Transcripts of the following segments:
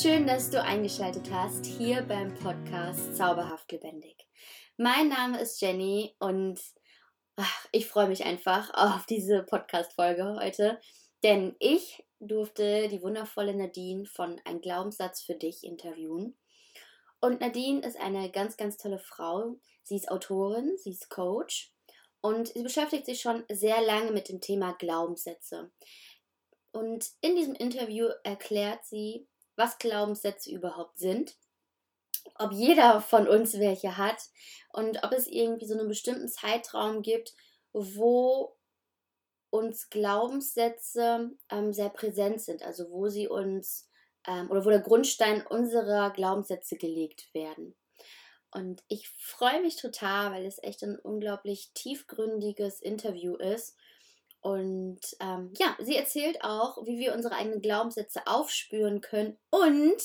Schön, dass du eingeschaltet hast hier beim Podcast Zauberhaft Lebendig. Mein Name ist Jenny und ach, ich freue mich einfach auf diese Podcast-Folge heute, denn ich durfte die wundervolle Nadine von Ein Glaubenssatz für dich interviewen. Und Nadine ist eine ganz, ganz tolle Frau. Sie ist Autorin, sie ist Coach und sie beschäftigt sich schon sehr lange mit dem Thema Glaubenssätze. Und in diesem Interview erklärt sie, was Glaubenssätze überhaupt sind, ob jeder von uns welche hat und ob es irgendwie so einen bestimmten Zeitraum gibt, wo uns Glaubenssätze ähm, sehr präsent sind, also wo sie uns ähm, oder wo der Grundstein unserer Glaubenssätze gelegt werden. Und ich freue mich total, weil es echt ein unglaublich tiefgründiges Interview ist. Und ähm, ja, sie erzählt auch, wie wir unsere eigenen Glaubenssätze aufspüren können und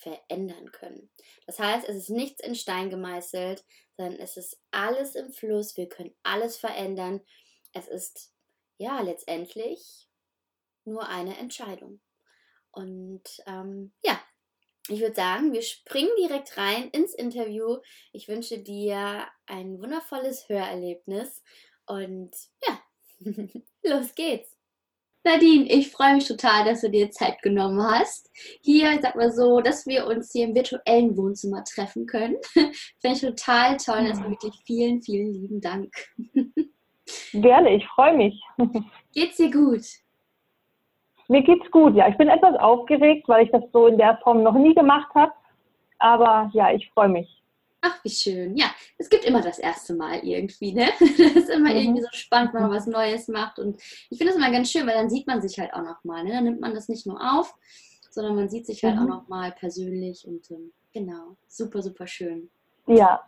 verändern können. Das heißt, es ist nichts in Stein gemeißelt, sondern es ist alles im Fluss. Wir können alles verändern. Es ist ja letztendlich nur eine Entscheidung. Und ähm, ja, ich würde sagen, wir springen direkt rein ins Interview. Ich wünsche dir ein wundervolles Hörerlebnis und ja, los geht's. Nadine, ich freue mich total, dass du dir Zeit genommen hast. Hier, sag mal so, dass wir uns hier im virtuellen Wohnzimmer treffen können. Finde ich total toll. Also wirklich vielen, vielen lieben Dank. Gerne, ich freue mich. Geht's dir gut? Mir geht's gut, ja. Ich bin etwas aufgeregt, weil ich das so in der Form noch nie gemacht habe. Aber ja, ich freue mich. Ach, wie schön. Ja, es gibt immer das erste Mal irgendwie, ne? Das ist immer mhm. irgendwie so spannend, wenn man was Neues macht. Und ich finde das immer ganz schön, weil dann sieht man sich halt auch nochmal. Ne? Dann nimmt man das nicht nur auf, sondern man sieht sich halt mhm. auch nochmal persönlich. Und ähm, genau, super, super schön. Ja.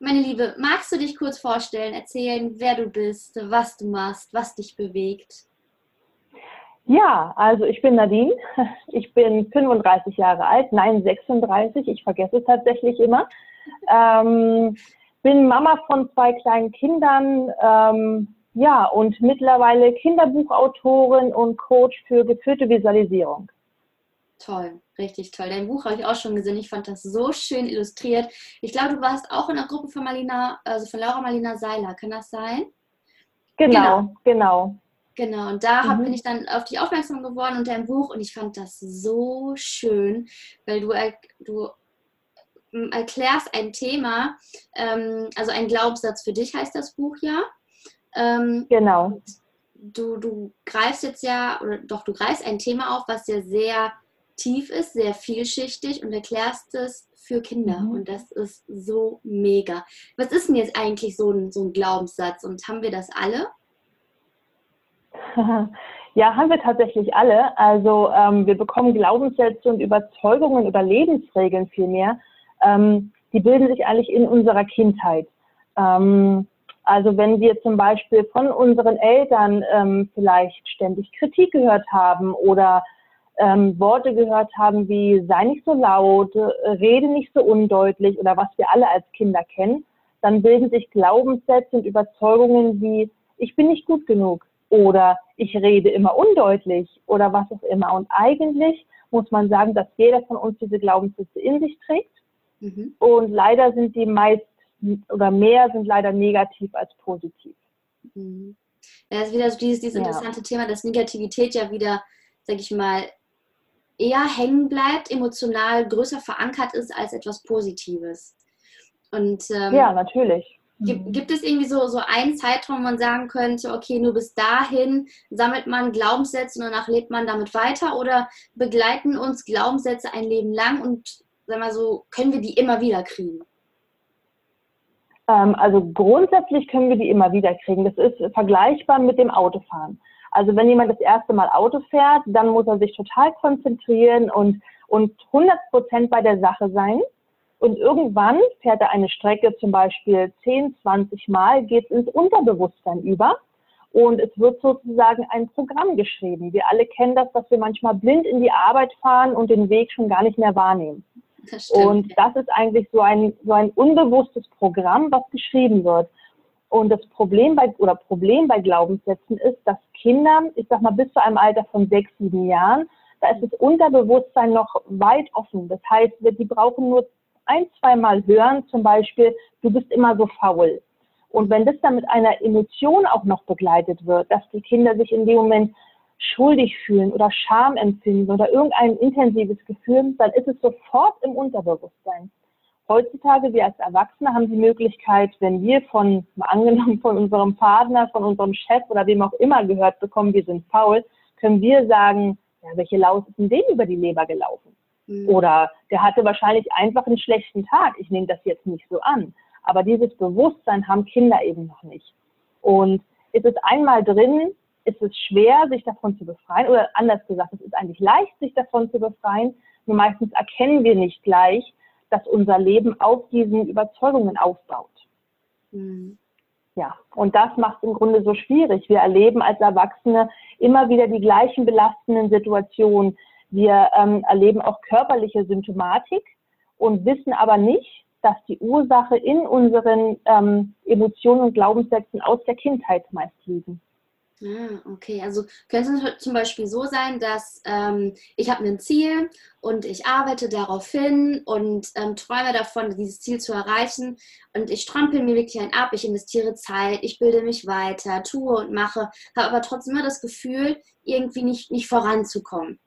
Meine Liebe, magst du dich kurz vorstellen, erzählen, wer du bist, was du machst, was dich bewegt? Ja, also ich bin Nadine. Ich bin 35 Jahre alt, nein 36. Ich vergesse es tatsächlich immer. Ähm, bin Mama von zwei kleinen Kindern. Ähm, ja, und mittlerweile Kinderbuchautorin und Coach für geführte Visualisierung. Toll, richtig toll. Dein Buch habe ich auch schon gesehen. Ich fand das so schön illustriert. Ich glaube, du warst auch in der Gruppe von Malina, also von Laura Malina Seiler. Kann das sein? Genau, genau. genau. Genau, und da mhm. bin ich dann auf dich aufmerksam geworden und dein Buch und ich fand das so schön, weil du, du erklärst ein Thema, ähm, also ein Glaubenssatz für dich heißt das Buch ja. Ähm, genau. Du, du greifst jetzt ja, oder doch, du greifst ein Thema auf, was ja sehr tief ist, sehr vielschichtig und erklärst es für Kinder. Mhm. Und das ist so mega. Was ist denn jetzt eigentlich so ein, so ein Glaubenssatz und haben wir das alle? Ja, haben wir tatsächlich alle. Also ähm, wir bekommen Glaubenssätze und Überzeugungen über Lebensregeln vielmehr. Ähm, die bilden sich eigentlich in unserer Kindheit. Ähm, also wenn wir zum Beispiel von unseren Eltern ähm, vielleicht ständig Kritik gehört haben oder ähm, Worte gehört haben wie sei nicht so laut, rede nicht so undeutlich oder was wir alle als Kinder kennen, dann bilden sich Glaubenssätze und Überzeugungen wie ich bin nicht gut genug, oder ich rede immer undeutlich oder was auch immer. Und eigentlich muss man sagen, dass jeder von uns diese Glaubenssätze in sich trägt. Mhm. Und leider sind die meist oder mehr sind leider negativ als positiv. Mhm. Ja, ist wieder so dieses, dieses ja. interessante Thema, dass Negativität ja wieder, sag ich mal, eher hängen bleibt, emotional größer verankert ist als etwas Positives. Und, ähm, ja, natürlich. Gibt, mhm. gibt es irgendwie so, so einen Zeitraum, wo man sagen könnte, okay, nur bis dahin sammelt man Glaubenssätze und danach lebt man damit weiter oder begleiten uns Glaubenssätze ein Leben lang und sagen wir so, können wir die immer wieder kriegen? Ähm, also grundsätzlich können wir die immer wieder kriegen. Das ist vergleichbar mit dem Autofahren. Also wenn jemand das erste Mal Auto fährt, dann muss er sich total konzentrieren und, und 100 Prozent bei der Sache sein. Und irgendwann fährt er eine Strecke zum Beispiel 10, 20 Mal, geht ins Unterbewusstsein über und es wird sozusagen ein Programm geschrieben. Wir alle kennen das, dass wir manchmal blind in die Arbeit fahren und den Weg schon gar nicht mehr wahrnehmen. Das und das ist eigentlich so ein, so ein unbewusstes Programm, was geschrieben wird. Und das Problem bei, oder Problem bei Glaubenssätzen ist, dass Kinder, ich sag mal bis zu einem Alter von sechs, sieben Jahren, da ist das Unterbewusstsein noch weit offen. Das heißt, die brauchen nur ein, zweimal hören, zum Beispiel, du bist immer so faul. Und wenn das dann mit einer Emotion auch noch begleitet wird, dass die Kinder sich in dem Moment schuldig fühlen oder Scham empfinden oder irgendein intensives Gefühl, dann ist es sofort im Unterbewusstsein. Heutzutage, wir als Erwachsene haben die Möglichkeit, wenn wir von, angenommen von unserem Partner, von unserem Chef oder wem auch immer gehört bekommen, wir sind faul, können wir sagen, ja, welche Laus ist denn dem über die Leber gelaufen? Mhm. Oder der hatte wahrscheinlich einfach einen schlechten Tag. Ich nehme das jetzt nicht so an. Aber dieses Bewusstsein haben Kinder eben noch nicht. Und ist es einmal drin, ist es schwer, sich davon zu befreien. Oder anders gesagt, es ist eigentlich leicht, sich davon zu befreien. Nur meistens erkennen wir nicht gleich, dass unser Leben auf diesen Überzeugungen aufbaut. Mhm. Ja, und das macht es im Grunde so schwierig. Wir erleben als Erwachsene immer wieder die gleichen belastenden Situationen. Wir ähm, erleben auch körperliche Symptomatik und wissen aber nicht, dass die Ursache in unseren ähm, Emotionen und Glaubenssätzen aus der Kindheit meist liegen. Ah, okay. Also könnte es zum Beispiel so sein, dass ähm, ich habe ein Ziel und ich arbeite darauf hin und ähm, träume davon, dieses Ziel zu erreichen und ich strampel mir wirklich ein ab, ich investiere Zeit, ich bilde mich weiter, tue und mache, habe aber trotzdem immer das Gefühl, irgendwie nicht, nicht voranzukommen.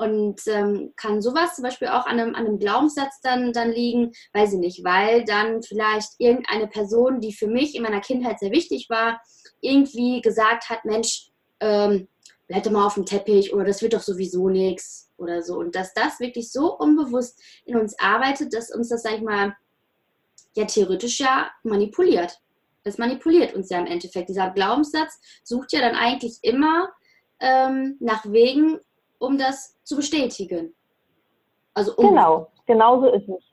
Und ähm, kann sowas zum Beispiel auch an einem, an einem Glaubenssatz dann, dann liegen, weiß ich nicht, weil dann vielleicht irgendeine Person, die für mich in meiner Kindheit sehr wichtig war, irgendwie gesagt hat, Mensch, ähm, bleib doch mal auf dem Teppich oder das wird doch sowieso nichts oder so. Und dass das wirklich so unbewusst in uns arbeitet, dass uns das, sag ich mal, ja theoretisch ja manipuliert. Das manipuliert uns ja im Endeffekt. Dieser Glaubenssatz sucht ja dann eigentlich immer ähm, nach Wegen, um das zu bestätigen. Also um genau, genau so ist es.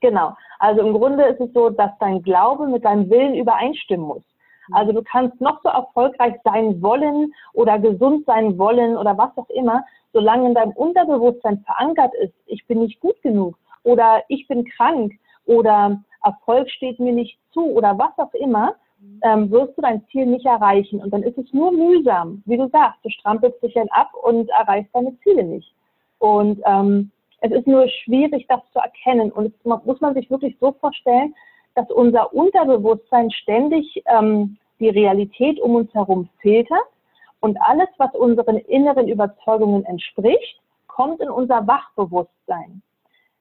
Genau. Also im Grunde ist es so, dass dein Glaube mit deinem Willen übereinstimmen muss. Mhm. Also du kannst noch so erfolgreich sein wollen oder gesund sein wollen oder was auch immer, solange in deinem Unterbewusstsein verankert ist, ich bin nicht gut genug oder ich bin krank oder Erfolg steht mir nicht zu oder was auch immer, ähm, wirst du dein Ziel nicht erreichen. Und dann ist es nur mühsam. Wie du sagst, du strampelst dich dann ab und erreichst deine Ziele nicht. Und ähm, es ist nur schwierig, das zu erkennen. Und es muss man sich wirklich so vorstellen, dass unser Unterbewusstsein ständig ähm, die Realität um uns herum filtert und alles, was unseren inneren Überzeugungen entspricht, kommt in unser Wachbewusstsein.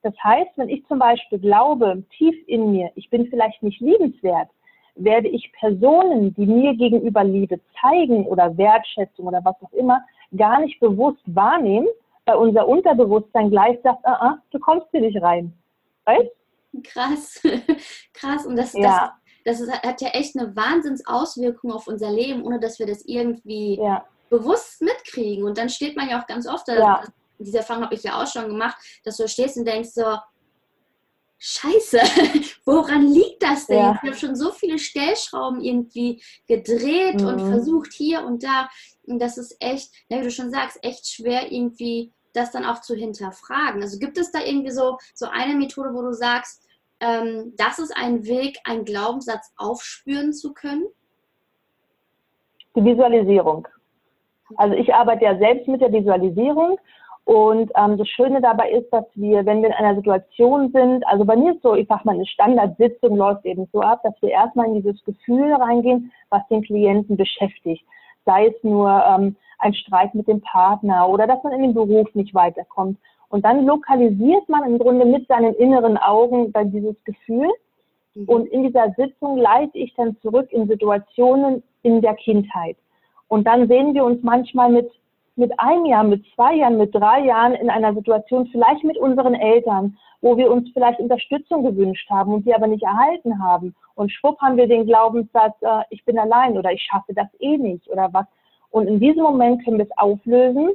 Das heißt, wenn ich zum Beispiel glaube, tief in mir, ich bin vielleicht nicht liebenswert, werde ich Personen, die mir gegenüber Liebe zeigen oder Wertschätzung oder was auch immer, gar nicht bewusst wahrnehmen, weil unser Unterbewusstsein gleich sagt, ah, ah, du kommst hier nicht rein. Weißt? Krass, krass. Und das, ja. das, das hat ja echt eine Wahnsinnsauswirkung auf unser Leben, ohne dass wir das irgendwie ja. bewusst mitkriegen. Und dann steht man ja auch ganz oft, ja. das, diese Erfahrung habe ich ja auch schon gemacht, dass du stehst und denkst so, Scheiße, woran liegt das denn? Ja. Ich habe schon so viele Stellschrauben irgendwie gedreht mhm. und versucht hier und da. Und das ist echt, ja, wie du schon sagst, echt schwer irgendwie das dann auch zu hinterfragen. Also gibt es da irgendwie so, so eine Methode, wo du sagst, ähm, das ist ein Weg, einen Glaubenssatz aufspüren zu können? Die Visualisierung. Also ich arbeite ja selbst mit der Visualisierung und ähm, das Schöne dabei ist, dass wir, wenn wir in einer Situation sind, also bei mir ist so, ich sag mal, eine Standardsitzung läuft eben so ab, dass wir erstmal in dieses Gefühl reingehen, was den Klienten beschäftigt. Sei es nur ähm, ein Streit mit dem Partner oder dass man in den Beruf nicht weiterkommt. Und dann lokalisiert man im Grunde mit seinen inneren Augen dann dieses Gefühl. Mhm. Und in dieser Sitzung leite ich dann zurück in Situationen in der Kindheit. Und dann sehen wir uns manchmal mit mit einem Jahr, mit zwei Jahren, mit drei Jahren in einer Situation, vielleicht mit unseren Eltern, wo wir uns vielleicht Unterstützung gewünscht haben und die aber nicht erhalten haben. Und schwupp haben wir den Glaubenssatz, äh, ich bin allein oder ich schaffe das eh nicht oder was. Und in diesem Moment können wir es auflösen,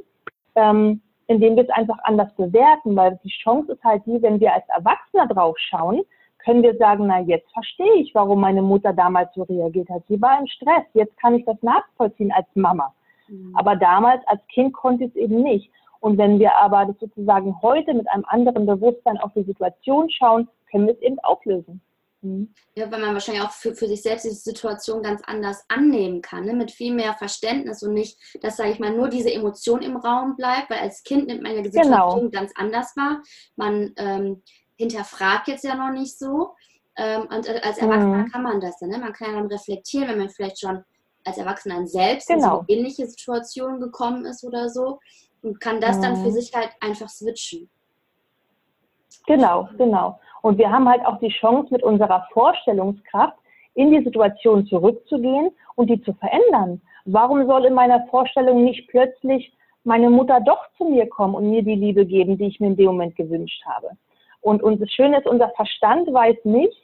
ähm, indem wir es einfach anders bewerten, weil die Chance ist halt die, wenn wir als Erwachsener drauf schauen, können wir sagen, na jetzt verstehe ich, warum meine Mutter damals so reagiert hat. Sie war im Stress, jetzt kann ich das nachvollziehen als Mama. Mhm. Aber damals als Kind konnte ich es eben nicht. Und wenn wir aber das sozusagen heute mit einem anderen Bewusstsein auf die Situation schauen, können wir es eben auflösen. Mhm. Ja, weil man wahrscheinlich auch für, für sich selbst diese Situation ganz anders annehmen kann, ne? mit viel mehr Verständnis und nicht, dass, sage ich mal, nur diese Emotion im Raum bleibt, weil als Kind nimmt man ja die genau. Situation genau. ganz anders wahr. Man ähm, hinterfragt jetzt ja noch nicht so. Ähm, und als Erwachsener mhm. kann man das dann. Ne? Man kann ja dann reflektieren, wenn man vielleicht schon als Erwachsener selbst genau. in so ähnliche Situationen gekommen ist oder so und kann das mhm. dann für mhm. sich halt einfach switchen. Genau, genau. Und wir haben halt auch die Chance, mit unserer Vorstellungskraft in die Situation zurückzugehen und die zu verändern. Warum soll in meiner Vorstellung nicht plötzlich meine Mutter doch zu mir kommen und mir die Liebe geben, die ich mir in dem Moment gewünscht habe? Und, und das Schöne ist, unser Verstand weiß nicht,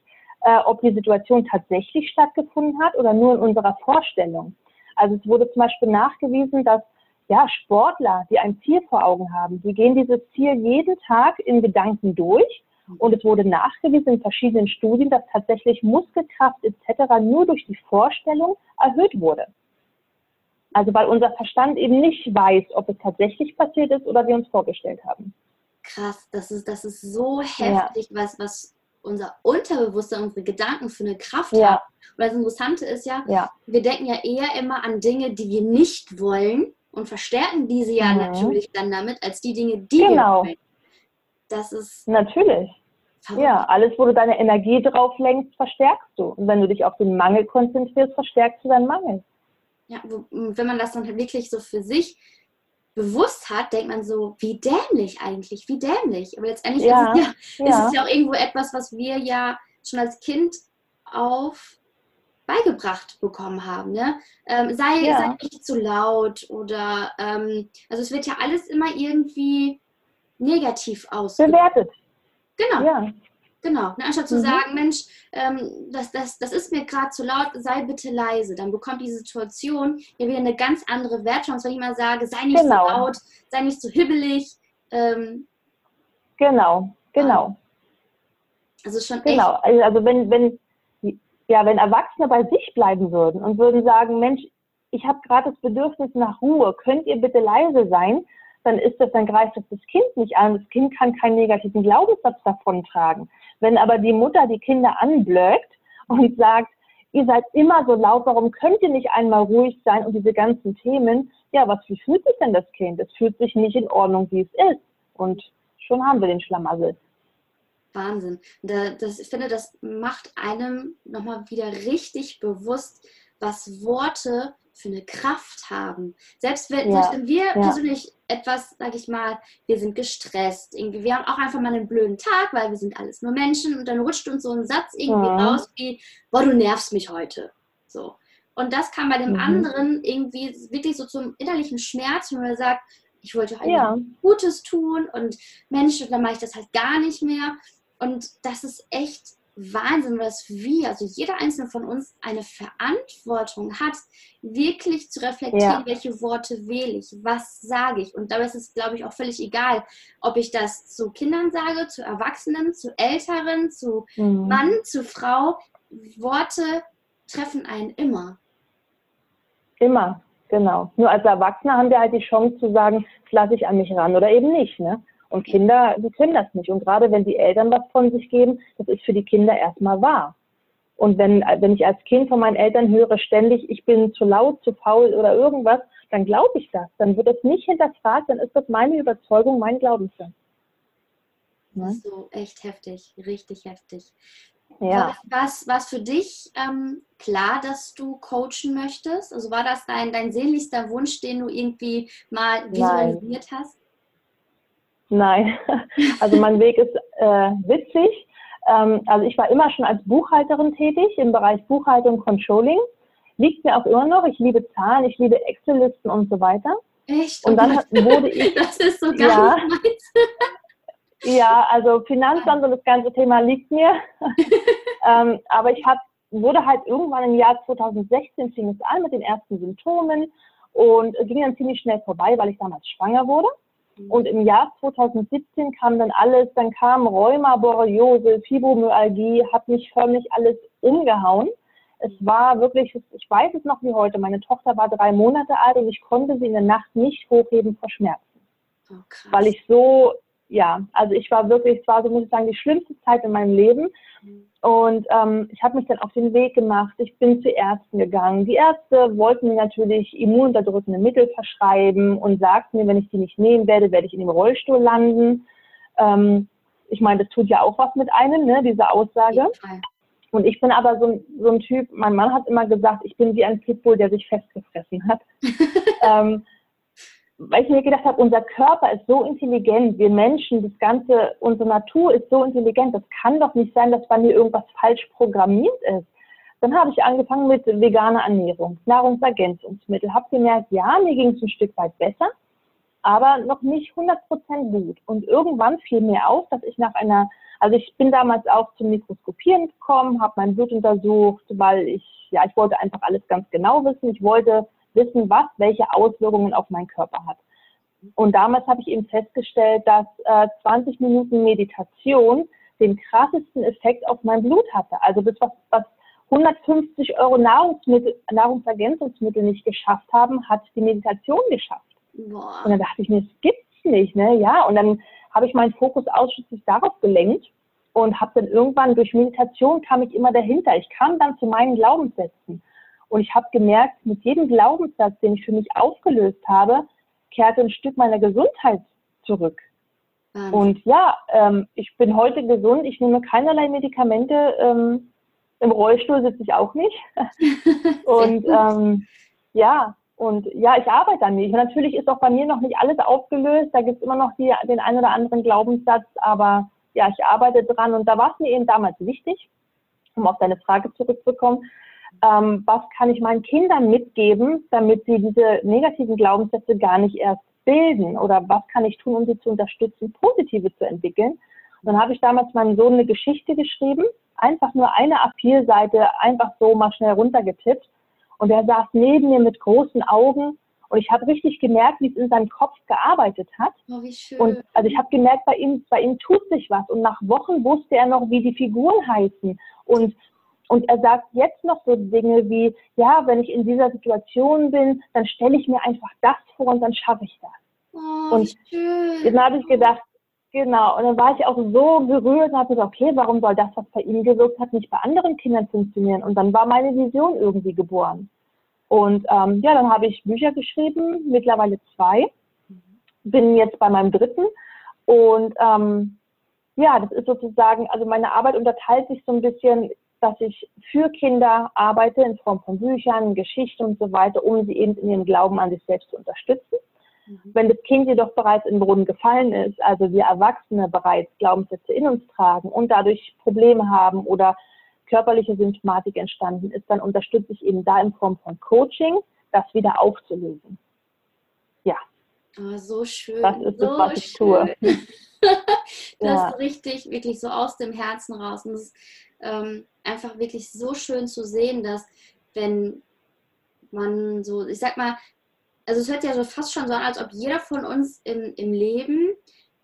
äh, ob die Situation tatsächlich stattgefunden hat oder nur in unserer Vorstellung. Also es wurde zum Beispiel nachgewiesen, dass ja, Sportler, die ein Ziel vor Augen haben, die gehen dieses Ziel jeden Tag in Gedanken durch. Und es wurde nachgewiesen in verschiedenen Studien, dass tatsächlich Muskelkraft etc. nur durch die Vorstellung erhöht wurde. Also weil unser Verstand eben nicht weiß, ob es tatsächlich passiert ist oder wir uns vorgestellt haben. Krass, das ist, das ist so heftig, ja. was, was unser Unterbewusstsein, unsere Gedanken für eine Kraft ja. haben. Und das Interessante ist ja, ja, wir denken ja eher immer an Dinge, die wir nicht wollen und verstärken diese ja mhm. natürlich dann damit, als die Dinge, die genau. wir wollen. Das ist. Natürlich. Verrückt. Ja, alles, wo du deine Energie drauf lenkst, verstärkst du. Und wenn du dich auf den Mangel konzentrierst, verstärkst du deinen Mangel. Ja, wenn man das dann halt wirklich so für sich bewusst hat, denkt man so, wie dämlich eigentlich, wie dämlich. Aber letztendlich ja, ist, es ja, ja. ist es ja auch irgendwo etwas, was wir ja schon als Kind auf beigebracht bekommen haben. Ne? Ähm, sei, ja. sei nicht zu laut oder ähm, also es wird ja alles immer irgendwie negativ ausgedrückt. Bewertet. Genau. Ja. Genau. Ne, anstatt zu mhm. sagen, Mensch, ähm, das, das, das ist mir gerade zu laut, sei bitte leise. Dann bekommt die Situation ja wieder eine ganz andere als wenn ich mal sage, sei nicht genau. so laut, sei nicht so hibbelig. Ähm, genau, genau. Also schon genau. Echt also wenn, wenn, ja, wenn Erwachsene bei sich bleiben würden und würden sagen, Mensch, ich habe gerade das Bedürfnis nach Ruhe, könnt ihr bitte leise sein, dann ist das, dann greift das das Kind nicht an. Das Kind kann keinen negativen Glaubenssatz davon tragen. Wenn aber die Mutter die Kinder anblöckt und sagt, ihr seid immer so laut, warum könnt ihr nicht einmal ruhig sein und diese ganzen Themen, ja, was, wie fühlt sich denn das Kind? Es fühlt sich nicht in Ordnung, wie es ist. Und schon haben wir den Schlamassel. Wahnsinn. Das, ich finde, das macht einem nochmal wieder richtig bewusst, was Worte für eine Kraft haben. Selbst wenn, ja. selbst wenn wir ja. persönlich etwas, sag ich mal, wir sind gestresst, irgendwie, wir haben auch einfach mal einen blöden Tag, weil wir sind alles nur Menschen und dann rutscht uns so ein Satz irgendwie ja. raus wie, boah, du nervst mich heute. So. Und das kann bei dem mhm. anderen irgendwie wirklich so zum innerlichen Schmerz, wenn man sagt, ich wollte halt ja. Gutes tun und Mensch, dann mache ich das halt gar nicht mehr. Und das ist echt Wahnsinn, dass wir, also jeder einzelne von uns, eine Verantwortung hat, wirklich zu reflektieren, ja. welche Worte wähle ich, was sage ich. Und dabei ist es, glaube ich, auch völlig egal, ob ich das zu Kindern sage, zu Erwachsenen, zu Älteren, zu mhm. Mann, zu Frau. Worte treffen einen immer. Immer, genau. Nur als Erwachsene haben wir halt die Chance zu sagen, das lasse ich an mich ran oder eben nicht. Ne? Und Kinder, die können das nicht. Und gerade wenn die Eltern was von sich geben, das ist für die Kinder erstmal wahr. Und wenn, wenn ich als Kind von meinen Eltern höre ständig, ich bin zu laut, zu faul oder irgendwas, dann glaube ich das. Dann wird das nicht hinterfragt, dann ist das meine Überzeugung, mein Glaubenssatz. Ja? So, echt heftig, richtig heftig. Ja. War es für dich ähm, klar, dass du coachen möchtest? Also war das dein, dein sehnlichster Wunsch, den du irgendwie mal visualisiert Nein. hast? Nein, also mein Weg ist äh, witzig. Ähm, also ich war immer schon als Buchhalterin tätig im Bereich Buchhaltung Controlling. Liegt mir auch immer noch. Ich liebe Zahlen, ich liebe Excel-Listen und so weiter. Echt? Und dann oh wurde ich. Das ist so gar ja, ja, also Finanzamt und das ganze Thema liegt mir. ähm, aber ich hab, wurde halt irgendwann im Jahr 2016 fing es an mit den ersten Symptomen und ging dann ziemlich schnell vorbei, weil ich damals schwanger wurde. Und im Jahr 2017 kam dann alles, dann kam Rheuma, Borreliose, Fibromyalgie, hat mich förmlich alles umgehauen. Es war wirklich, ich weiß es noch wie heute, meine Tochter war drei Monate alt und ich konnte sie in der Nacht nicht hochheben vor Schmerzen. Oh, weil ich so ja, also ich war wirklich, es war so, muss ich sagen, die schlimmste Zeit in meinem Leben. Und ähm, ich habe mich dann auf den Weg gemacht. Ich bin zu Ärzten gegangen. Die Ärzte wollten mir natürlich immununterdrückende Mittel verschreiben und sagten mir, wenn ich die nicht nehmen werde, werde ich in dem Rollstuhl landen. Ähm, ich meine, das tut ja auch was mit einem, ne, diese Aussage. Und ich bin aber so, so ein Typ, mein Mann hat immer gesagt, ich bin wie ein Pitbull, der sich festgefressen hat. ähm, weil ich mir gedacht habe, unser Körper ist so intelligent, wir Menschen, das ganze, unsere Natur ist so intelligent, das kann doch nicht sein, dass bei mir irgendwas falsch programmiert ist. Dann habe ich angefangen mit veganer Ernährung, Nahrungsergänzungsmittel, habe gemerkt, ja, mir ging es ein Stück weit besser, aber noch nicht 100% gut. Und irgendwann fiel mir auf, dass ich nach einer, also ich bin damals auch zum Mikroskopieren gekommen, habe mein Blut untersucht, weil ich, ja, ich wollte einfach alles ganz genau wissen. Ich wollte wissen, was welche Auswirkungen auf meinen Körper hat. Und damals habe ich eben festgestellt, dass äh, 20 Minuten Meditation den krassesten Effekt auf mein Blut hatte. Also das, was, was 150 Euro Nahrungsmittel, Nahrungsergänzungsmittel nicht geschafft haben, hat die Meditation geschafft. Boah. Und dann dachte ich mir, das gibt's nicht, ne? Ja, und dann habe ich meinen Fokus ausschließlich darauf gelenkt und habe dann irgendwann durch Meditation kam ich immer dahinter. Ich kam dann zu meinen Glaubenssätzen. Und ich habe gemerkt, mit jedem Glaubenssatz, den ich für mich aufgelöst habe, kehrte ein Stück meiner Gesundheit zurück. Wahnsinn. Und ja, ähm, ich bin heute gesund, ich nehme keinerlei Medikamente. Ähm, Im Rollstuhl sitze ich auch nicht. und ähm, ja, und ja, ich arbeite an mir. Natürlich ist auch bei mir noch nicht alles aufgelöst. Da gibt es immer noch die, den einen oder anderen Glaubenssatz, aber ja, ich arbeite dran. Und da war es mir eben damals wichtig, um auf deine Frage zurückzukommen, ähm, was kann ich meinen Kindern mitgeben, damit sie diese negativen Glaubenssätze gar nicht erst bilden oder was kann ich tun, um sie zu unterstützen, positive zu entwickeln. Und dann habe ich damals meinem Sohn eine Geschichte geschrieben, einfach nur eine A4-Seite, einfach so mal schnell runtergetippt. Und er saß neben mir mit großen Augen und ich habe richtig gemerkt, wie es in seinem Kopf gearbeitet hat. Oh, wie schön. Und also ich habe gemerkt, bei ihm, bei ihm tut sich was. Und nach Wochen wusste er noch, wie die Figuren heißen. Und und er sagt jetzt noch so Dinge wie, ja, wenn ich in dieser Situation bin, dann stelle ich mir einfach das vor und dann schaffe ich das. Oh, und schön. dann habe ich gedacht, genau, und dann war ich auch so gerührt und habe gesagt, okay, warum soll das, was bei ihm gewirkt hat, nicht bei anderen Kindern funktionieren? Und dann war meine Vision irgendwie geboren. Und ähm, ja, dann habe ich Bücher geschrieben, mittlerweile zwei. Bin jetzt bei meinem dritten. Und ähm, ja, das ist sozusagen, also meine Arbeit unterteilt sich so ein bisschen dass ich für Kinder arbeite in Form von Büchern, Geschichten und so weiter, um sie eben in ihrem Glauben an sich selbst zu unterstützen. Mhm. Wenn das Kind jedoch bereits in den Boden gefallen ist, also wir Erwachsene bereits Glaubenssätze in uns tragen und dadurch Probleme haben oder körperliche Symptomatik entstanden ist, dann unterstütze ich eben da in Form von Coaching, das wieder aufzulösen. Ja. Oh, so schön. Das ist so das, was ich schön. tue. das ja. ist richtig, wirklich so aus dem Herzen raus. Und das ähm, einfach wirklich so schön zu sehen, dass wenn man so, ich sag mal, also es hört ja so fast schon so an, als ob jeder von uns im, im Leben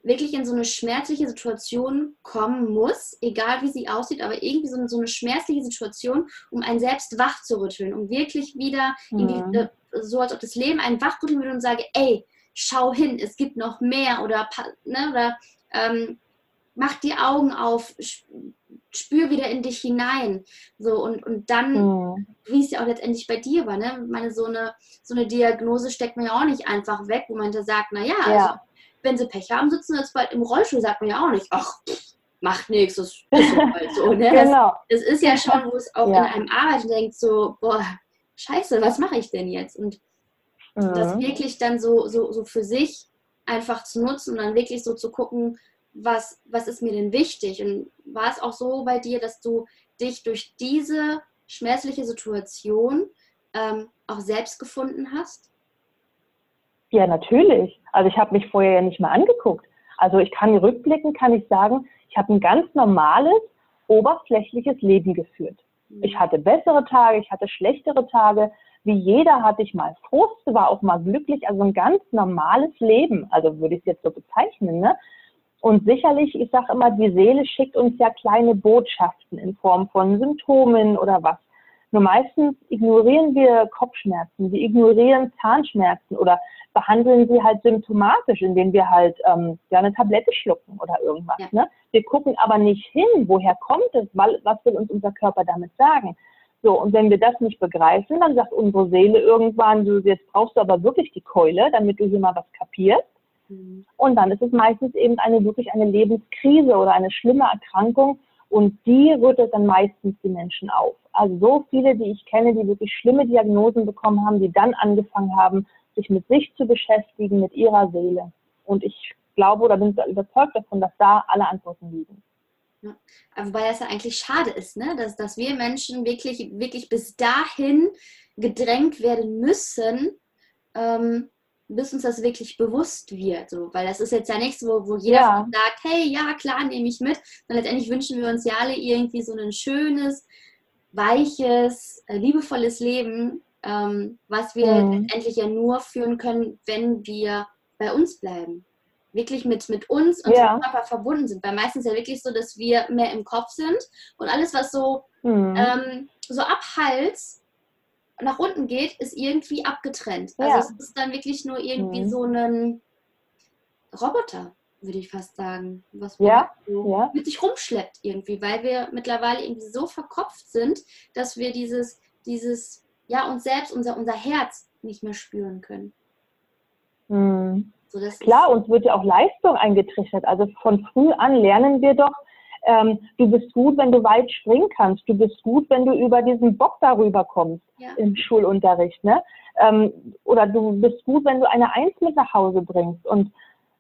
wirklich in so eine schmerzliche Situation kommen muss, egal wie sie aussieht, aber irgendwie so eine, so eine schmerzliche Situation, um einen selbst wach zu rütteln, um wirklich wieder, mhm. die, so als ob das Leben einen wachrütteln würde und sage, ey, schau hin, es gibt noch mehr oder, ne, oder ähm, mach die Augen auf, spür wieder in dich hinein. So, und, und dann, mhm. wie es ja auch letztendlich bei dir war, ne? meine, so eine, so eine Diagnose steckt man ja auch nicht einfach weg, wo man da sagt, naja, ja. also, wenn sie Pech haben, sitzen sie jetzt bald im Rollstuhl, sagt man ja auch nicht, ach, macht nichts, das ist halt so. Ne? genau. Das, das, ist ja schon, wo es auch ja. in einem arbeitet denkt, so, boah, scheiße, was mache ich denn jetzt? Und mhm. das wirklich dann so, so, so für sich einfach zu nutzen und dann wirklich so zu gucken, was, was ist mir denn wichtig? Und war es auch so bei dir, dass du dich durch diese schmerzliche Situation ähm, auch selbst gefunden hast? Ja, natürlich. Also ich habe mich vorher ja nicht mal angeguckt. Also ich kann rückblicken, kann ich sagen, ich habe ein ganz normales, oberflächliches Leben geführt. Mhm. Ich hatte bessere Tage, ich hatte schlechtere Tage. Wie jeder hatte ich mal Frust, war auch mal glücklich. Also ein ganz normales Leben. Also würde ich es jetzt so bezeichnen. Ne? Und sicherlich, ich sage immer, die Seele schickt uns ja kleine Botschaften in Form von Symptomen oder was. Nur meistens ignorieren wir Kopfschmerzen, wir ignorieren Zahnschmerzen oder behandeln sie halt symptomatisch, indem wir halt ähm, ja, eine Tablette schlucken oder irgendwas. Ja. Ne? Wir gucken aber nicht hin, woher kommt es, was will uns unser Körper damit sagen. So, und wenn wir das nicht begreifen, dann sagt unsere Seele irgendwann, du, jetzt brauchst du aber wirklich die Keule, damit du hier mal was kapierst. Mhm. Und dann ist es meistens eben eine wirklich eine Lebenskrise oder eine schlimme Erkrankung und die rüttelt dann meistens die Menschen auf. Also so viele, die ich kenne, die wirklich schlimme Diagnosen bekommen haben, die dann angefangen haben, sich mit sich zu beschäftigen, mit ihrer Seele. Und ich glaube oder bin überzeugt davon, dass da alle Antworten liegen. Ja. Wobei das ja eigentlich schade ist, ne? dass, dass wir Menschen wirklich, wirklich bis dahin gedrängt werden müssen, ähm, bis uns das wirklich bewusst wird. So. Weil das ist jetzt ja nichts, wo, wo jeder ja. sagt, hey, ja, klar, nehme ich mit. Sondern letztendlich wünschen wir uns ja alle irgendwie so ein schönes, weiches, äh, liebevolles Leben, ähm, was wir mhm. letztendlich ja nur führen können, wenn wir bei uns bleiben wirklich mit, mit uns und ja. dem Körper verbunden sind. Weil meistens ja wirklich so, dass wir mehr im Kopf sind und alles, was so, mhm. ähm, so ab Hals nach unten geht, ist irgendwie abgetrennt. Also ja. es ist dann wirklich nur irgendwie mhm. so ein Roboter, würde ich fast sagen, was man ja. So ja. mit sich rumschleppt irgendwie, weil wir mittlerweile irgendwie so verkopft sind, dass wir dieses, dieses, ja, uns selbst, unser, unser Herz nicht mehr spüren können. Mhm. So, Klar, uns wird ja auch Leistung eingetrichtert. Also von früh an lernen wir doch, ähm, du bist gut, wenn du weit springen kannst. Du bist gut, wenn du über diesen Bock darüber kommst ja. im Schulunterricht. Ne? Ähm, oder du bist gut, wenn du eine Eins mit nach Hause bringst. Und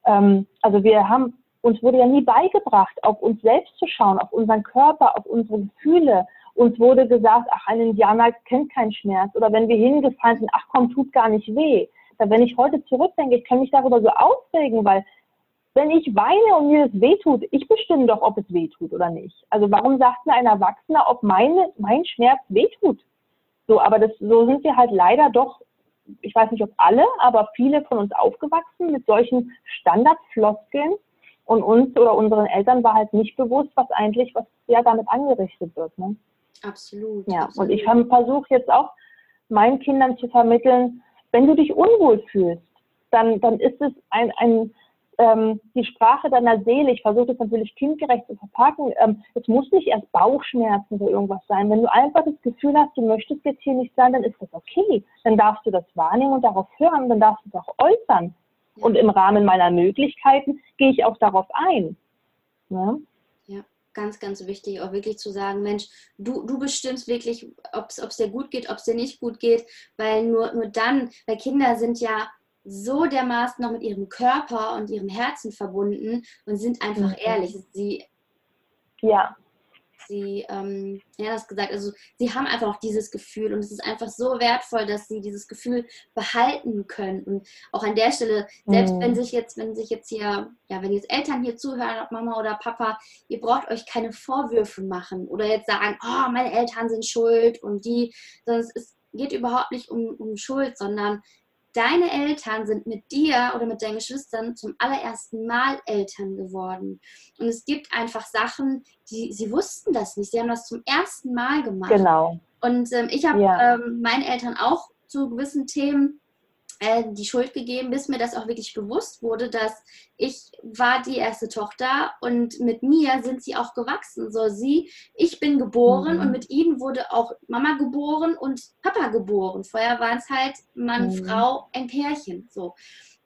ähm, also wir haben, uns wurde ja nie beigebracht, auf uns selbst zu schauen, auf unseren Körper, auf unsere Gefühle. Uns wurde gesagt, ach, ein Indianer kennt keinen Schmerz. Oder wenn wir hingefallen sind, ach komm, tut gar nicht weh wenn ich heute zurückdenke, ich kann mich darüber so aufregen, weil wenn ich weine und mir das wehtut, ich bestimme doch, ob es wehtut oder nicht. Also warum sagt mir ein Erwachsener, ob meine, mein Schmerz wehtut? So, aber das, so sind wir halt leider doch, ich weiß nicht, ob alle, aber viele von uns aufgewachsen mit solchen Standardfloskeln und uns oder unseren Eltern war halt nicht bewusst, was eigentlich, was ja damit angerichtet wird. Ne? Absolut. Ja, absolut. und ich versuche jetzt auch meinen Kindern zu vermitteln, wenn du dich unwohl fühlst, dann, dann ist es ein, ein ähm, die Sprache deiner Seele. Ich versuche das natürlich kindgerecht zu verpacken. Ähm, es muss nicht erst Bauchschmerzen oder irgendwas sein. Wenn du einfach das Gefühl hast, du möchtest jetzt hier nicht sein, dann ist das okay. Dann darfst du das wahrnehmen und darauf hören, dann darfst du es auch äußern. Und im Rahmen meiner Möglichkeiten gehe ich auch darauf ein. Ja? Ganz, ganz wichtig, auch wirklich zu sagen, Mensch, du, du bestimmst wirklich, ob es dir gut geht, ob es dir nicht gut geht, weil nur, nur dann, weil Kinder sind ja so dermaßen noch mit ihrem Körper und ihrem Herzen verbunden und sind einfach mhm. ehrlich. Sie ja sie, ähm, ja, das gesagt, also sie haben einfach auch dieses Gefühl und es ist einfach so wertvoll, dass sie dieses Gefühl behalten können. Und auch an der Stelle, selbst mhm. wenn sich jetzt, wenn sich jetzt hier, ja, wenn jetzt Eltern hier zuhören, ob Mama oder Papa, ihr braucht euch keine Vorwürfe machen oder jetzt sagen, oh, meine Eltern sind schuld und die, sondern es geht überhaupt nicht um, um Schuld, sondern deine Eltern sind mit dir oder mit deinen Geschwistern zum allerersten Mal Eltern geworden. Und es gibt einfach Sachen, die sie wussten das nicht. Sie haben das zum ersten Mal gemacht. Genau. Und ähm, ich habe ja. ähm, meinen Eltern auch zu gewissen Themen äh, die Schuld gegeben, bis mir das auch wirklich bewusst wurde, dass ich war die erste Tochter und mit mir sind sie auch gewachsen. So sie, ich bin geboren mhm. und mit ihnen wurde auch Mama geboren und Papa geboren. Vorher waren es halt Mann, mhm. Frau, ein Pärchen. So.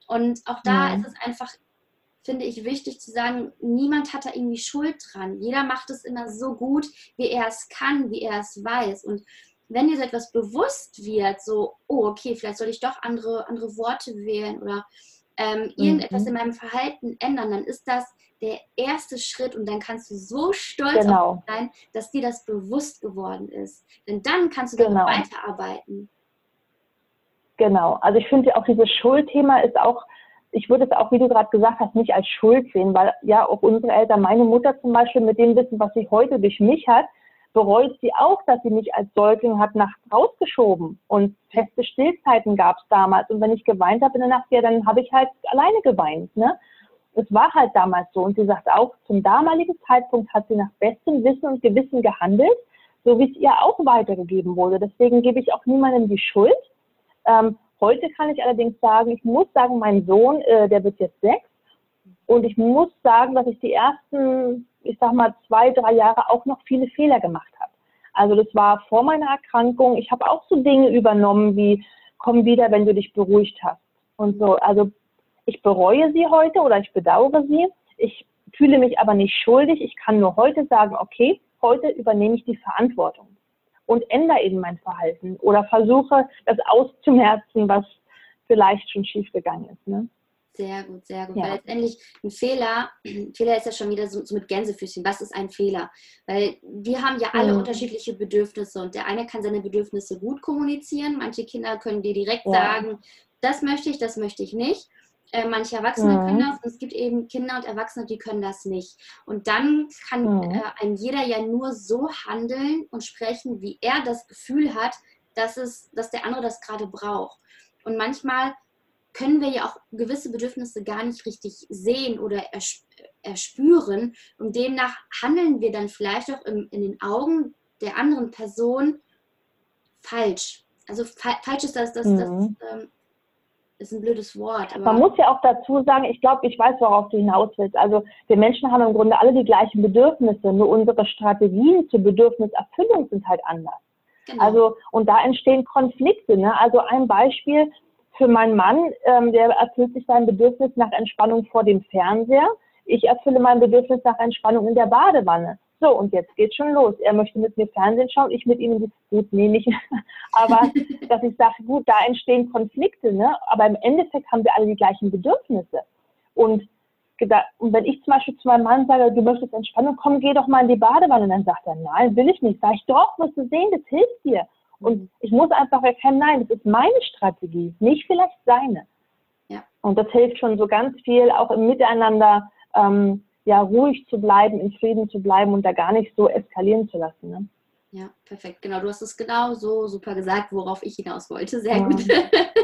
Und auch da mhm. ist es einfach finde ich wichtig zu sagen, niemand hat da irgendwie Schuld dran. Jeder macht es immer so gut, wie er es kann, wie er es weiß. Und wenn dir so etwas bewusst wird, so, oh, okay, vielleicht soll ich doch andere, andere Worte wählen oder ähm, irgendetwas mhm. in meinem Verhalten ändern, dann ist das der erste Schritt und dann kannst du so stolz genau. auf sein, dass dir das bewusst geworden ist. Denn dann kannst du genau. damit weiterarbeiten. Genau, also ich finde auch dieses Schuldthema ist auch, ich würde es auch, wie du gerade gesagt hast, nicht als Schuld sehen, weil ja auch unsere Eltern, meine Mutter zum Beispiel, mit dem Wissen, was sie heute durch mich hat, bereut sie auch, dass sie mich als Säugling hat nachts rausgeschoben. Und feste Stillzeiten gab es damals. Und wenn ich geweint habe in der Nacht, ja, dann habe ich halt alleine geweint. Ne? Es war halt damals so. Und sie sagt auch, zum damaligen Zeitpunkt hat sie nach bestem Wissen und Gewissen gehandelt. so wie es ihr auch weitergegeben wurde. Deswegen gebe ich auch niemandem die Schuld. Ähm, heute kann ich allerdings sagen, ich muss sagen, mein Sohn, äh, der wird jetzt sechs. Und ich muss sagen, dass ich die ersten, ich sag mal, zwei, drei Jahre auch noch viele Fehler gemacht habe. Also das war vor meiner Erkrankung. Ich habe auch so Dinge übernommen wie, komm wieder, wenn du dich beruhigt hast. Und so, also ich bereue sie heute oder ich bedauere sie. Ich fühle mich aber nicht schuldig. Ich kann nur heute sagen, okay, heute übernehme ich die Verantwortung und ändere eben mein Verhalten oder versuche, das auszumerzen, was vielleicht schon schiefgegangen ist. Ne? Sehr gut, sehr gut. Ja. Weil letztendlich ein Fehler, ein Fehler ist ja schon wieder so, so, mit Gänsefüßchen. Was ist ein Fehler? Weil wir haben ja alle mhm. unterschiedliche Bedürfnisse und der eine kann seine Bedürfnisse gut kommunizieren. Manche Kinder können dir direkt ja. sagen, das möchte ich, das möchte ich nicht. Äh, manche Erwachsene mhm. können das und es gibt eben Kinder und Erwachsene, die können das nicht. Und dann kann mhm. äh, ein jeder ja nur so handeln und sprechen, wie er das Gefühl hat, dass, es, dass der andere das gerade braucht. Und manchmal können wir ja auch gewisse Bedürfnisse gar nicht richtig sehen oder erspüren. Und demnach handeln wir dann vielleicht auch in, in den Augen der anderen Person falsch. Also fa falsch ist das, das, mhm. das ähm, ist ein blödes Wort. Man muss ja auch dazu sagen, ich glaube, ich weiß, worauf du hinaus willst. Also wir Menschen haben im Grunde alle die gleichen Bedürfnisse, nur unsere Strategien zur Bedürfniserfüllung sind halt anders. Genau. Also, und da entstehen Konflikte. Ne? Also ein Beispiel, für meinen Mann, ähm, der erfüllt sich sein Bedürfnis nach Entspannung vor dem Fernseher. Ich erfülle mein Bedürfnis nach Entspannung in der Badewanne. So, und jetzt geht's schon los. Er möchte mit mir Fernsehen schauen, ich mit ihm, gut, nehme ich. Aber dass ich sage, gut, da entstehen Konflikte, ne? Aber im Endeffekt haben wir alle die gleichen Bedürfnisse. Und, und wenn ich zum Beispiel zu meinem Mann sage, du möchtest Entspannung, komm, geh doch mal in die Badewanne, dann sagt er, nein, will ich nicht. Sag ich, doch, wirst du sehen, das hilft dir. Und ich muss einfach erkennen, nein, das ist meine Strategie, nicht vielleicht seine. Ja. Und das hilft schon so ganz viel, auch im Miteinander ähm, ja ruhig zu bleiben, in Frieden zu bleiben und da gar nicht so eskalieren zu lassen. Ne? Ja, perfekt. Genau, du hast es genau so super gesagt, worauf ich hinaus wollte. Sehr gut.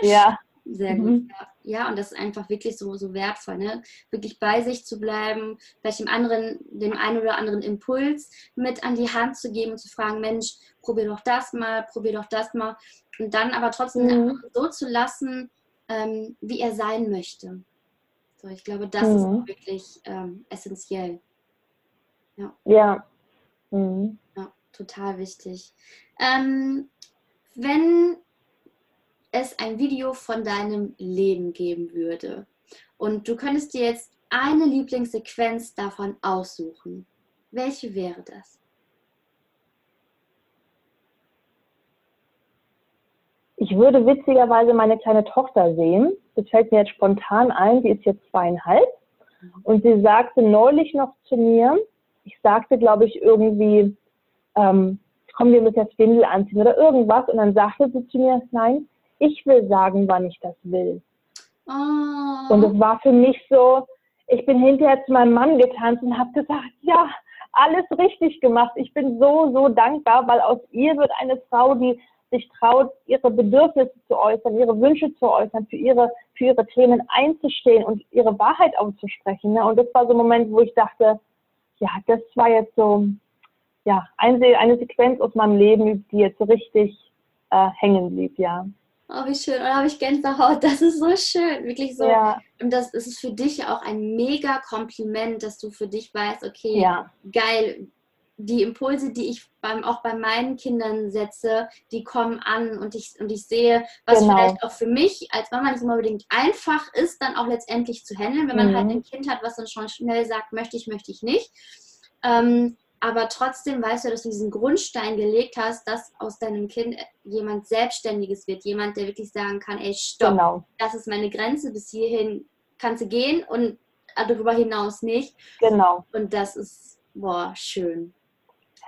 Ja. Sehr gut. Mhm. Ja. und das ist einfach wirklich so, so wertvoll, ne? Wirklich bei sich zu bleiben, vielleicht dem anderen, dem einen oder anderen Impuls mit an die Hand zu geben und zu fragen, Mensch, probier doch das mal, probier doch das mal. Und dann aber trotzdem mhm. so zu lassen, ähm, wie er sein möchte. So, ich glaube, das mhm. ist wirklich ähm, essentiell. Ja. Ja. Mhm. ja total wichtig. Ähm, wenn es ein Video von deinem Leben geben würde und du könntest dir jetzt eine Lieblingssequenz davon aussuchen, welche wäre das? Ich würde witzigerweise meine kleine Tochter sehen. Das fällt mir jetzt spontan ein. Die ist jetzt zweieinhalb. Und sie sagte neulich noch zu mir, ich sagte, glaube ich, irgendwie, ähm, komm, wir müssen jetzt Windel anziehen oder irgendwas. Und dann sagte sie zu mir, nein, ich will sagen, wann ich das will. Oh. Und es war für mich so, ich bin hinterher zu meinem Mann getanzt und habe gesagt, ja, alles richtig gemacht. Ich bin so, so dankbar, weil aus ihr wird eine Frau, die sich traut, ihre Bedürfnisse zu äußern, ihre Wünsche zu äußern, für ihre, für ihre Themen einzustehen und ihre Wahrheit auszusprechen. Ne? Und das war so ein Moment, wo ich dachte, ja, das war jetzt so, ja, eine, eine Sequenz aus meinem Leben, die jetzt so richtig äh, hängen blieb, ja. Oh, wie schön. Und da habe ich Gänsehaut. Das ist so schön. Wirklich so. Ja. Und das ist für dich auch ein mega Kompliment, dass du für dich weißt, okay, ja. geil, die Impulse, die ich beim, auch bei meinen Kindern setze, die kommen an und ich, und ich sehe, was genau. vielleicht auch für mich als Mama nicht immer unbedingt einfach ist, dann auch letztendlich zu handeln, wenn man halt mhm. halt ein Kind hat, was dann schon schnell sagt, möchte ich, möchte ich nicht. Ähm, aber trotzdem weißt du, dass du diesen Grundstein gelegt hast, dass aus deinem Kind jemand Selbstständiges wird, jemand, der wirklich sagen kann, ey, stopp, genau. das ist meine Grenze, bis hierhin kannst du gehen und darüber hinaus nicht. Genau. Und das ist, boah, schön.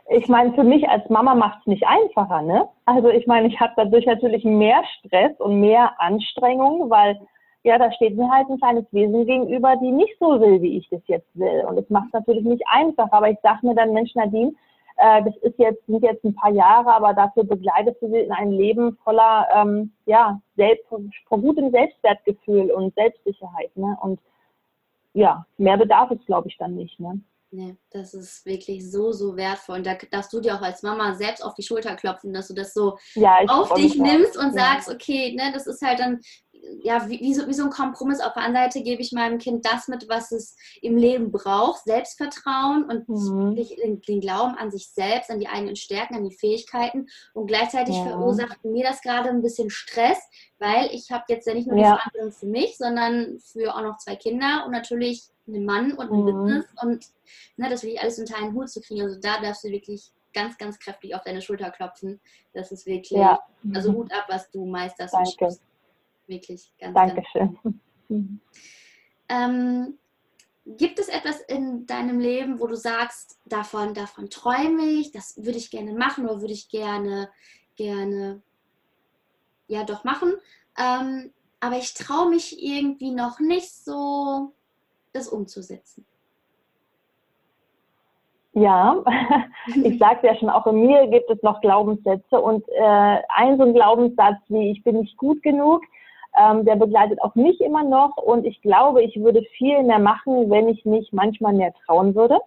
Ich meine, für mich als Mama macht es nicht einfacher, ne? Also ich meine, ich habe dadurch natürlich mehr Stress und mehr Anstrengung, weil ja, da steht mir halt ein kleines Wesen gegenüber, die nicht so will, wie ich das jetzt will. Und das macht es natürlich nicht einfach. Aber ich sage mir dann, Mensch, Nadine, äh, das ist jetzt, sind jetzt ein paar Jahre, aber dafür begleitest du sie in ein Leben voller, ähm, ja, selbst, von gutem Selbstwertgefühl und Selbstsicherheit. Ne? Und ja, mehr bedarf es, glaube ich, dann nicht. Ne? Nee, das ist wirklich so, so wertvoll. Und da darfst du dir auch als Mama selbst auf die Schulter klopfen, dass du das so ja, auf dich nimmst und ja. sagst, okay, ne, das ist halt dann ja, wie, wie, so, wie so ein Kompromiss. Auf der anderen Seite gebe ich meinem Kind das mit, was es im Leben braucht, Selbstvertrauen und mhm. den, den, Glauben an sich selbst, an die eigenen Stärken, an die Fähigkeiten. Und gleichzeitig ja. verursacht mir das gerade ein bisschen Stress, weil ich habe jetzt ja nicht nur die ja. Verantwortung für mich, sondern für auch noch zwei Kinder und natürlich einen Mann und ein mhm. Business und ne, das will ich alles unter einen Hut zu kriegen. Also da darfst du wirklich ganz, ganz kräftig auf deine Schulter klopfen. Das ist wirklich, ja. also Hut ab, was du meisterst. Danke. Wirklich ganz, Dankeschön. Ganz ähm, gibt es etwas in deinem Leben, wo du sagst, davon, davon träume ich, das würde ich gerne machen oder würde ich gerne, gerne, ja doch machen, ähm, aber ich traue mich irgendwie noch nicht so, das umzusetzen? Ja, ich sagte ja schon, auch in mir gibt es noch Glaubenssätze und äh, ein so ein Glaubenssatz wie ich bin nicht gut genug, ähm, der begleitet auch mich immer noch und ich glaube, ich würde viel mehr machen, wenn ich mich manchmal mehr trauen würde.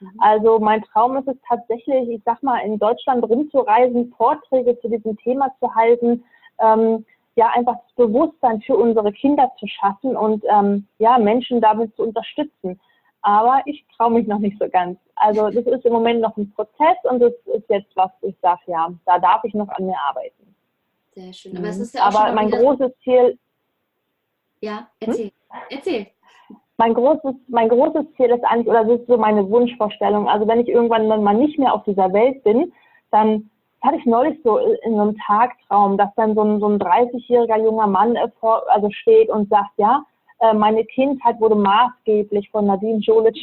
Mhm. Also mein Traum ist es tatsächlich, ich sag mal, in Deutschland rumzureisen, Vorträge zu diesem Thema zu halten, ähm, ja, einfach das Bewusstsein für unsere Kinder zu schaffen und ähm, ja, Menschen damit zu unterstützen. Aber ich traue mich noch nicht so ganz. Also das ist im Moment noch ein Prozess und das ist jetzt was, ich sage, ja, da darf ich noch an mir arbeiten. Sehr schön. Aber, es mhm. ist ja auch Aber mein großes Ziel. Ja, erzähl. Hm? Erzähl. Mein großes, mein großes Ziel ist eigentlich, oder das ist so meine Wunschvorstellung. Also wenn ich irgendwann dann mal nicht mehr auf dieser Welt bin, dann hatte ich neulich so in so einem Tagtraum, dass dann so ein, so ein 30-jähriger junger Mann vor, also steht und sagt, ja, äh, meine Kindheit wurde maßgeblich von Nadine Jolic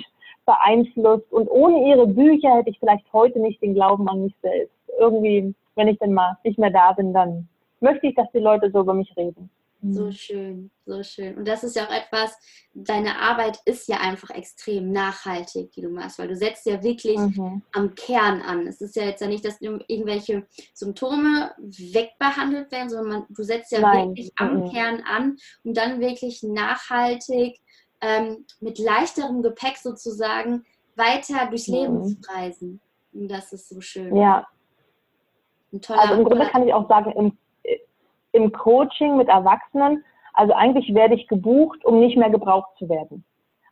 beeinflusst und ohne ihre Bücher hätte ich vielleicht heute nicht den Glauben an mich selbst. Irgendwie, wenn ich dann mal nicht mehr da bin, dann möchte ich, dass die Leute so über mich reden. So mhm. schön, so schön. Und das ist ja auch etwas, deine Arbeit ist ja einfach extrem nachhaltig, die du machst, weil du setzt ja wirklich mhm. am Kern an. Es ist ja jetzt ja nicht, dass irgendwelche Symptome wegbehandelt werden, sondern du setzt ja Nein. wirklich am mhm. Kern an, um dann wirklich nachhaltig ähm, mit leichterem Gepäck sozusagen weiter durchs Leben mhm. zu reisen. Und das ist so schön. Ja, Toller, also im Grunde kann ich auch sagen, im, im Coaching mit Erwachsenen, also eigentlich werde ich gebucht, um nicht mehr gebraucht zu werden.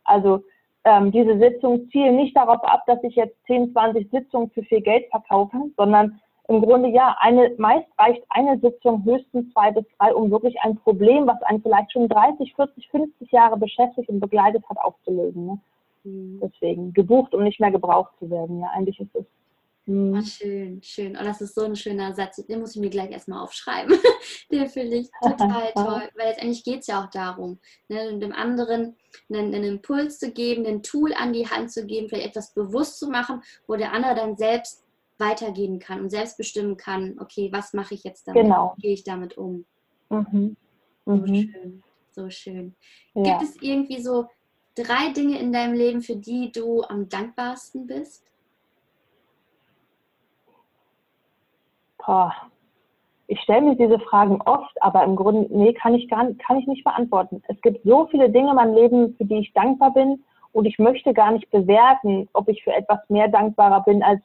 Also ähm, diese Sitzungen zielen nicht darauf ab, dass ich jetzt 10, 20 Sitzungen für viel Geld verkaufe, sondern im Grunde ja, eine, meist reicht eine Sitzung höchstens zwei bis drei, um wirklich ein Problem, was einen vielleicht schon 30, 40, 50 Jahre beschäftigt und begleitet hat, aufzulösen. Ne? Mhm. Deswegen gebucht, um nicht mehr gebraucht zu werden. Ja, eigentlich ist es Mhm. Oh, schön, schön. Oh, das ist so ein schöner Satz. Den muss ich mir gleich erstmal aufschreiben. Den finde ich total toll. Weil letztendlich geht es ja auch darum, ne, dem anderen einen, einen, Impuls zu geben, ein Tool an die Hand zu geben, vielleicht etwas bewusst zu machen, wo der andere dann selbst weitergehen kann und selbst bestimmen kann, okay, was mache ich jetzt damit? Genau. Wie gehe ich damit um? Mhm. So mhm. schön, so schön. Ja. Gibt es irgendwie so drei Dinge in deinem Leben, für die du am dankbarsten bist? Ich stelle mir diese Fragen oft, aber im Grunde, nee, kann ich gar kann ich nicht beantworten. Es gibt so viele Dinge in meinem Leben, für die ich dankbar bin und ich möchte gar nicht bewerten, ob ich für etwas mehr dankbarer bin als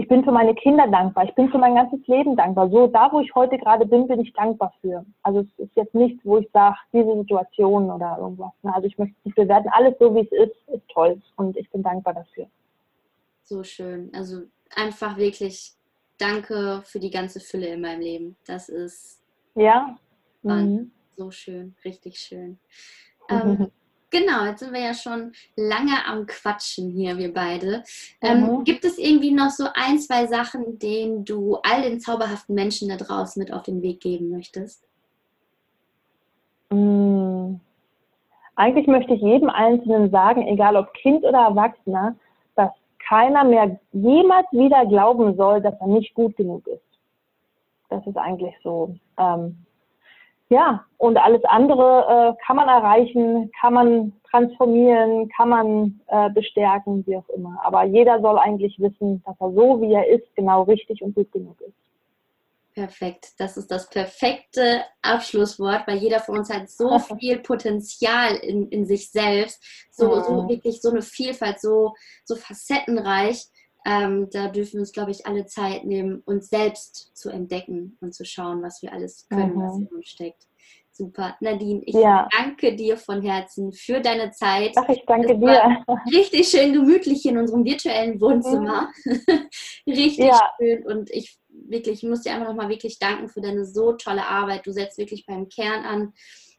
ich bin für meine Kinder dankbar, ich bin für mein ganzes Leben dankbar. So, da wo ich heute gerade bin, bin ich dankbar für. Also es ist jetzt nichts, wo ich sage, diese Situation oder irgendwas. Ne? Also ich möchte nicht bewerten. Alles so, wie es ist, ist toll und ich bin dankbar dafür. So schön. Also einfach wirklich danke für die ganze Fülle in meinem Leben. Das ist ja mhm. so schön, richtig schön. Ähm, genau, jetzt sind wir ja schon lange am Quatschen hier, wir beide. Ähm, mhm. Gibt es irgendwie noch so ein, zwei Sachen, denen du all den zauberhaften Menschen da draußen mit auf den Weg geben möchtest? Mhm. Eigentlich möchte ich jedem Einzelnen sagen, egal ob Kind oder Erwachsener, keiner mehr jemals wieder glauben soll, dass er nicht gut genug ist. Das ist eigentlich so. Ähm, ja, und alles andere äh, kann man erreichen, kann man transformieren, kann man äh, bestärken, wie auch immer. Aber jeder soll eigentlich wissen, dass er so, wie er ist, genau richtig und gut genug ist. Perfekt. Das ist das perfekte Abschlusswort, weil jeder von uns hat so viel Potenzial in, in sich selbst, so, ja. so wirklich so eine Vielfalt, so, so facettenreich. Ähm, da dürfen wir uns, glaube ich, alle Zeit nehmen, uns selbst zu entdecken und zu schauen, was wir alles können, mhm. was in uns steckt. Super. Nadine, ich ja. danke dir von Herzen für deine Zeit. Ach, ich danke dir. Richtig schön gemütlich in unserem virtuellen Wohnzimmer. Mhm. richtig ja. schön. Und ich wirklich, ich muss dir einfach nochmal wirklich danken für deine so tolle Arbeit. Du setzt wirklich beim Kern an,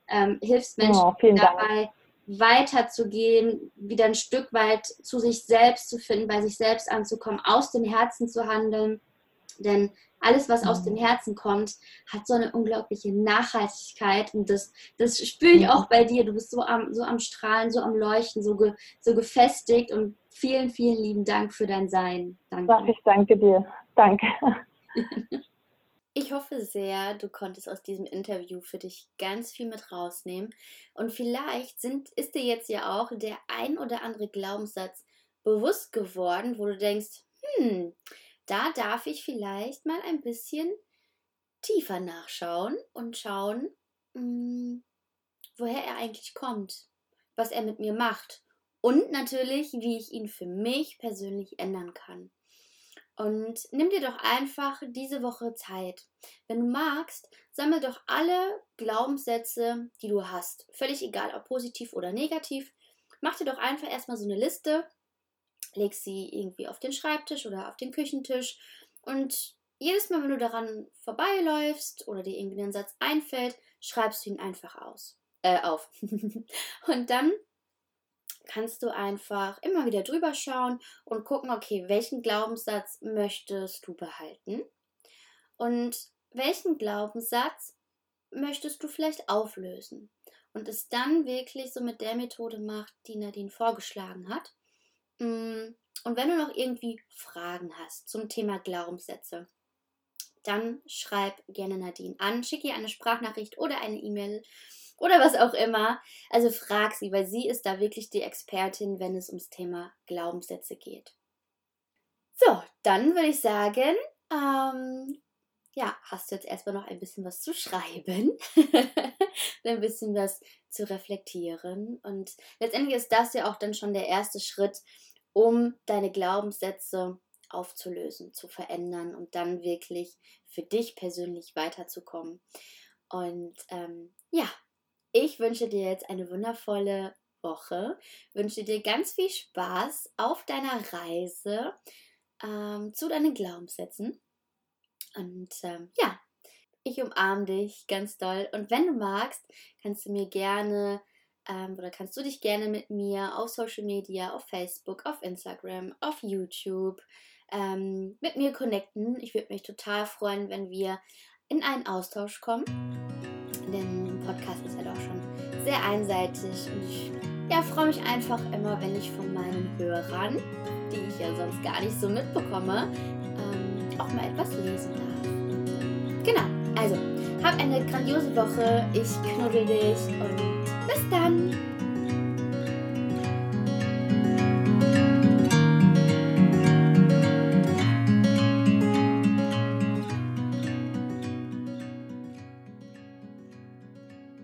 ähm, hilfst Menschen oh, dabei, Dank. weiterzugehen, wieder ein Stück weit zu sich selbst zu finden, bei sich selbst anzukommen, aus dem Herzen zu handeln. Denn alles, was aus dem mhm. Herzen kommt, hat so eine unglaubliche Nachhaltigkeit. Und das, das spüre ich auch bei dir. Du bist so am, so am Strahlen, so am Leuchten, so, ge, so gefestigt. Und vielen, vielen lieben Dank für dein Sein. Danke. Ich danke dir. Danke. Ich hoffe sehr, du konntest aus diesem Interview für dich ganz viel mit rausnehmen. Und vielleicht sind, ist dir jetzt ja auch der ein oder andere Glaubenssatz bewusst geworden, wo du denkst, hm, da darf ich vielleicht mal ein bisschen tiefer nachschauen und schauen, mh, hm, woher er eigentlich kommt, was er mit mir macht und natürlich, wie ich ihn für mich persönlich ändern kann. Und nimm dir doch einfach diese Woche Zeit. Wenn du magst, sammel doch alle Glaubenssätze, die du hast. Völlig egal, ob positiv oder negativ. Mach dir doch einfach erstmal so eine Liste legst sie irgendwie auf den Schreibtisch oder auf den Küchentisch und jedes Mal, wenn du daran vorbeiläufst oder dir irgendwie ein Satz einfällt, schreibst du ihn einfach aus, äh, auf. und dann kannst du einfach immer wieder drüber schauen und gucken, okay, welchen Glaubenssatz möchtest du behalten? Und welchen Glaubenssatz möchtest du vielleicht auflösen? Und es dann wirklich so mit der Methode macht, die Nadine vorgeschlagen hat. Mm, und wenn du noch irgendwie Fragen hast zum Thema Glaubenssätze, dann schreib gerne Nadine an, schick ihr eine Sprachnachricht oder eine E-Mail oder was auch immer. Also frag sie, weil sie ist da wirklich die Expertin, wenn es ums Thema Glaubenssätze geht. So, dann würde ich sagen, ähm, ja, hast du jetzt erstmal noch ein bisschen was zu schreiben, ein bisschen was zu reflektieren. Und letztendlich ist das ja auch dann schon der erste Schritt, um deine Glaubenssätze aufzulösen, zu verändern und dann wirklich für dich persönlich weiterzukommen. Und ähm, ja, ich wünsche dir jetzt eine wundervolle Woche, wünsche dir ganz viel Spaß auf deiner Reise ähm, zu deinen Glaubenssätzen. Und ähm, ja, ich umarme dich ganz doll. Und wenn du magst, kannst du mir gerne ähm, oder kannst du dich gerne mit mir auf Social Media, auf Facebook, auf Instagram, auf YouTube ähm, mit mir connecten. Ich würde mich total freuen, wenn wir in einen Austausch kommen. Podcast ist ja doch schon sehr einseitig und ich ja, freue mich einfach immer, wenn ich von meinen Hörern, die ich ja sonst gar nicht so mitbekomme, ähm, auch mal etwas lesen darf. Genau, also hab eine grandiose Woche. Ich knuddel dich und bis dann!